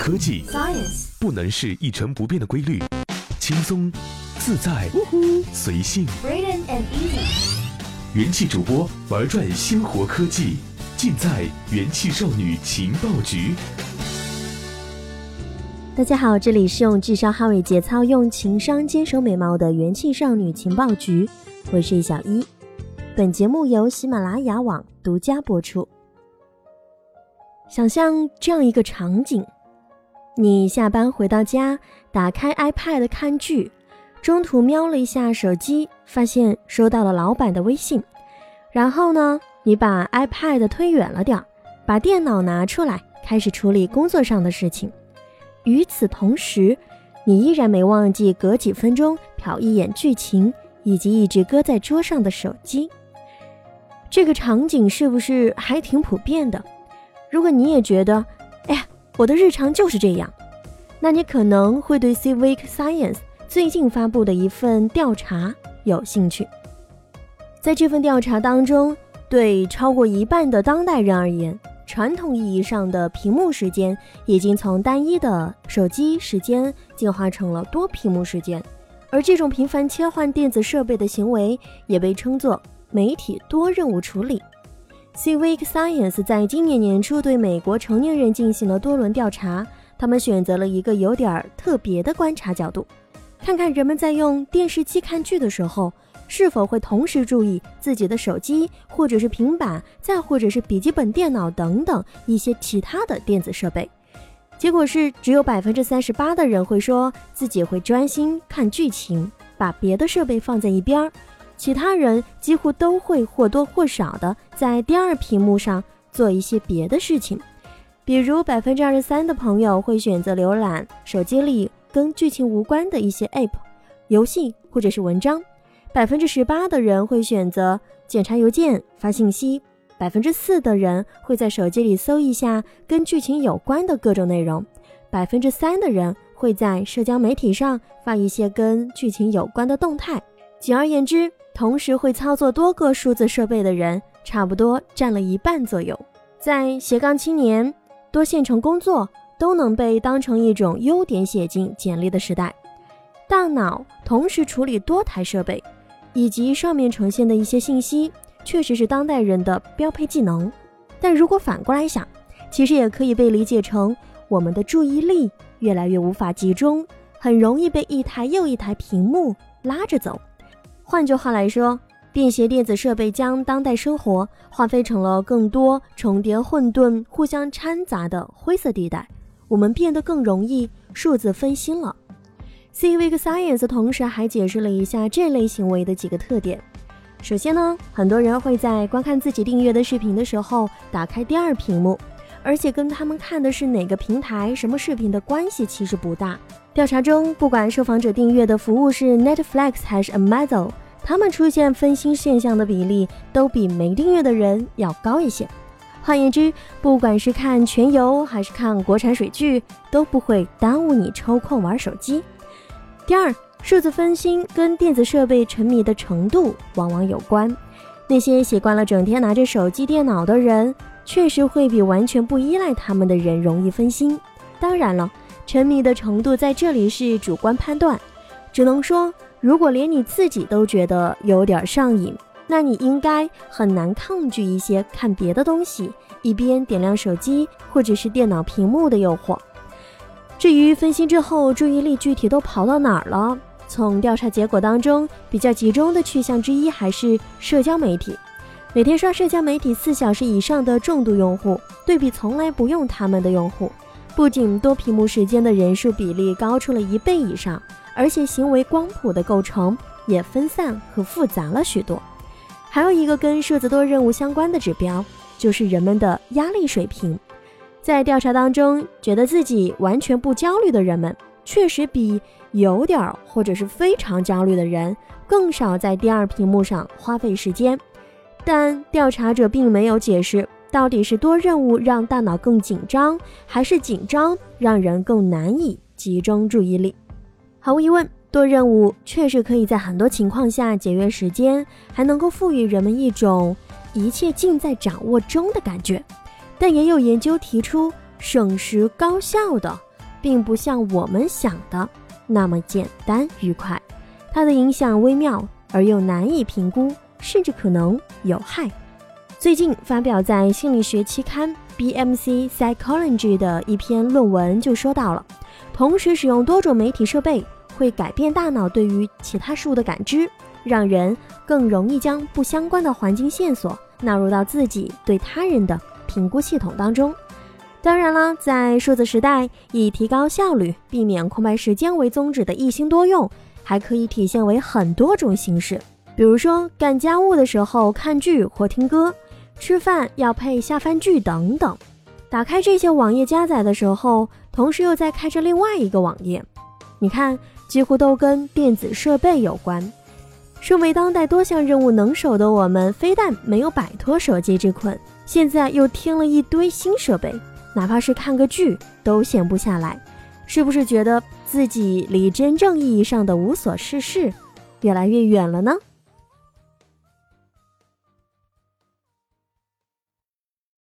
科技 Science 不能是一成不变的规律，轻松、自在、随性。Braden and Easy 元气主播玩转鲜活科技，尽在元气少女情报局。大家好，这里是用智商捍卫节操，用情商坚守美貌的元气少女情报局，我是小一。本节目由喜马拉雅网独家播出。想象这样一个场景：你下班回到家，打开 iPad 看剧，中途瞄了一下手机，发现收到了老板的微信。然后呢，你把 iPad 推远了点儿，把电脑拿出来，开始处理工作上的事情。与此同时，你依然没忘记隔几分钟瞟一眼剧情，以及一直搁在桌上的手机。这个场景是不是还挺普遍的？如果你也觉得，我的日常就是这样，那你可能会对 Civic Science 最近发布的一份调查有兴趣。在这份调查当中，对超过一半的当代人而言，传统意义上的屏幕时间已经从单一的手机时间进化成了多屏幕时间，而这种频繁切换电子设备的行为也被称作媒体多任务处理。Civic Science 在今年年初对美国成年人进行了多轮调查，他们选择了一个有点儿特别的观察角度，看看人们在用电视机看剧的时候。是否会同时注意自己的手机，或者是平板，再或者是笔记本电脑等等一些其他的电子设备？结果是，只有百分之三十八的人会说自己会专心看剧情，把别的设备放在一边儿；其他人几乎都会或多或少的在第二屏幕上做一些别的事情，比如百分之二十三的朋友会选择浏览手机里跟剧情无关的一些 App、游戏或者是文章。百分之十八的人会选择检查邮件、发信息，百分之四的人会在手机里搜一下跟剧情有关的各种内容，百分之三的人会在社交媒体上发一些跟剧情有关的动态。简而言之，同时会操作多个数字设备的人，差不多占了一半左右。在斜杠青年、多线程工作都能被当成一种优点写进简历的时代，大脑同时处理多台设备。以及上面呈现的一些信息，确实是当代人的标配技能。但如果反过来想，其实也可以被理解成我们的注意力越来越无法集中，很容易被一台又一台屏幕拉着走。换句话来说，便携电子设备将当代生活划分成了更多重叠、混沌、互相掺杂的灰色地带，我们变得更容易数字分心了。Civic Science 同时还解释了一下这类行为的几个特点。首先呢，很多人会在观看自己订阅的视频的时候打开第二屏幕，而且跟他们看的是哪个平台、什么视频的关系其实不大。调查中，不管受访者订阅的服务是 Netflix 还是 Amazon，他们出现分心现象的比例都比没订阅的人要高一些。换言之，不管是看全游还是看国产水剧，都不会耽误你抽空玩手机。第二，数字分心跟电子设备沉迷的程度往往有关。那些习惯了整天拿着手机、电脑的人，确实会比完全不依赖他们的人容易分心。当然了，沉迷的程度在这里是主观判断，只能说，如果连你自己都觉得有点上瘾，那你应该很难抗拒一些看别的东西，一边点亮手机或者是电脑屏幕的诱惑。至于分心之后注意力具体都跑到哪儿了？从调查结果当中，比较集中的去向之一还是社交媒体。每天刷社交媒体四小时以上的重度用户，对比从来不用他们的用户，不仅多屏幕时间的人数比例高出了一倍以上，而且行为光谱的构成也分散和复杂了许多。还有一个跟数字多任务相关的指标，就是人们的压力水平。在调查当中，觉得自己完全不焦虑的人们，确实比有点儿或者是非常焦虑的人更少在第二屏幕上花费时间。但调查者并没有解释，到底是多任务让大脑更紧张，还是紧张让人更难以集中注意力。毫无疑问，多任务确实可以在很多情况下节约时间，还能够赋予人们一种一切尽在掌握中的感觉。但也有研究提出，省时高效的并不像我们想的那么简单愉快，它的影响微妙而又难以评估，甚至可能有害。最近发表在心理学期刊 BMC Psychology 的一篇论文就说到了，同时使用多种媒体设备会改变大脑对于其他事物的感知，让人更容易将不相关的环境线索纳入到自己对他人的评估系统当中。当然了，在数字时代，以提高效率、避免空白时间为宗旨的一心多用，还可以体现为很多种形式。比如说，干家务的时候看剧或听歌，吃饭要配下饭剧等等。打开这些网页加载的时候，同时又在开着另外一个网页，你看，几乎都跟电子设备有关。身为当代多项任务能手的我们，非但没有摆脱手机之困，现在又添了一堆新设备。哪怕是看个剧都闲不下来，是不是觉得自己离真正意义上的无所事事越来越远了呢？